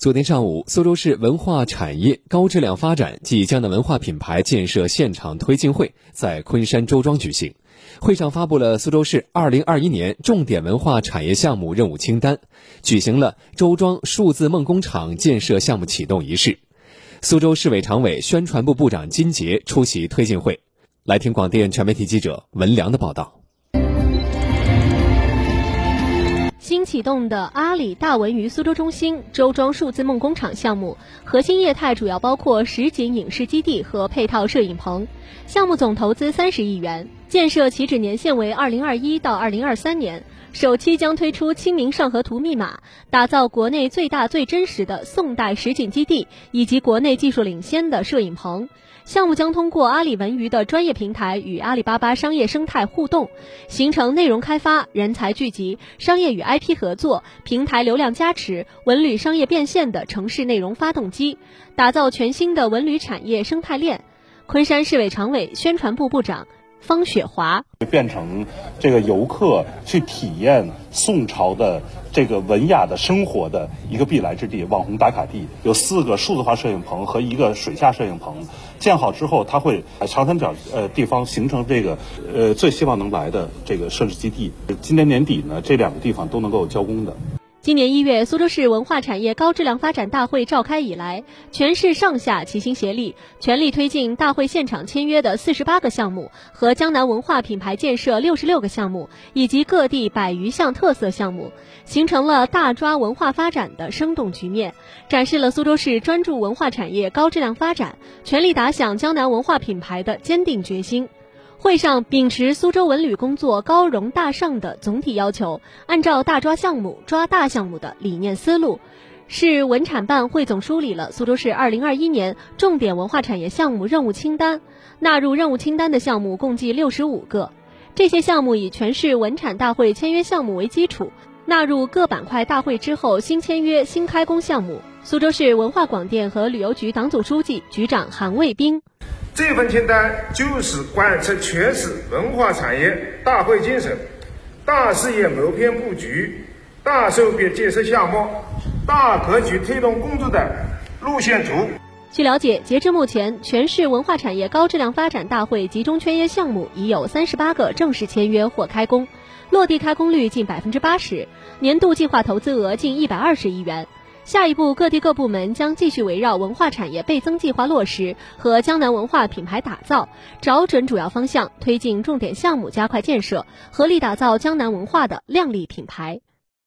昨天上午，苏州市文化产业高质量发展暨江南文化品牌建设现场推进会在昆山周庄举行。会上发布了苏州市2021年重点文化产业项目任务清单，举行了周庄数字梦工厂建设项目启动仪式。苏州市委常委、宣传部部长金杰出席推进会。来听广电全媒体记者文良的报道。新启动的阿里大文娱苏州中心周庄数字梦工厂项目，核心业态主要包括实景影视基地和配套摄影棚。项目总投资三十亿元，建设起止年限为二零二一到二零二三年。首期将推出《清明上河图》密码，打造国内最大最真实的宋代实景基地以及国内技术领先的摄影棚。项目将通过阿里文娱的专业平台与阿里巴巴商业生态互动，形成内容开发、人才聚集、商业与 IP 合作、平台流量加持、文旅商业变现的城市内容发动机，打造全新的文旅产业生态链。昆山市委常委、宣传部部长。方雪华会变成这个游客去体验宋朝的这个文雅的生活的一个必来之地，网红打卡地。有四个数字化摄影棚和一个水下摄影棚建好之后，它会长三角呃地方形成这个呃最希望能来的这个设置基地。今年年底呢，这两个地方都能够交工的。今年一月，苏州市文化产业高质量发展大会召开以来，全市上下齐心协力，全力推进大会现场签约的四十八个项目和江南文化品牌建设六十六个项目，以及各地百余项特色项目，形成了大抓文化发展的生动局面，展示了苏州市专注文化产业高质量发展、全力打响江南文化品牌的坚定决心。会上秉持苏州文旅工作高容大上的总体要求，按照大抓项目、抓大项目的理念思路，市文产办汇总梳理了苏州市二零二一年重点文化产业项目任务清单。纳入任务清单的项目共计六十五个，这些项目以全市文产大会签约项目为基础，纳入各板块大会之后新签约、新开工项目。苏州市文化广电和旅游局党组书记、局长韩卫兵。这份清单就是贯彻全市文化产业大会精神、大事业谋篇布局、大手笔建设项目、大格局推动工作的路线图。据了解，截至目前，全市文化产业高质量发展大会集中签约项目已有三十八个正式签约或开工，落地开工率近百分之八十，年度计划投资额近一百二十亿元。下一步，各地各部门将继续围绕文化产业倍增计划落实和江南文化品牌打造，找准主要方向，推进重点项目，加快建设，合力打造江南文化的靓丽品牌。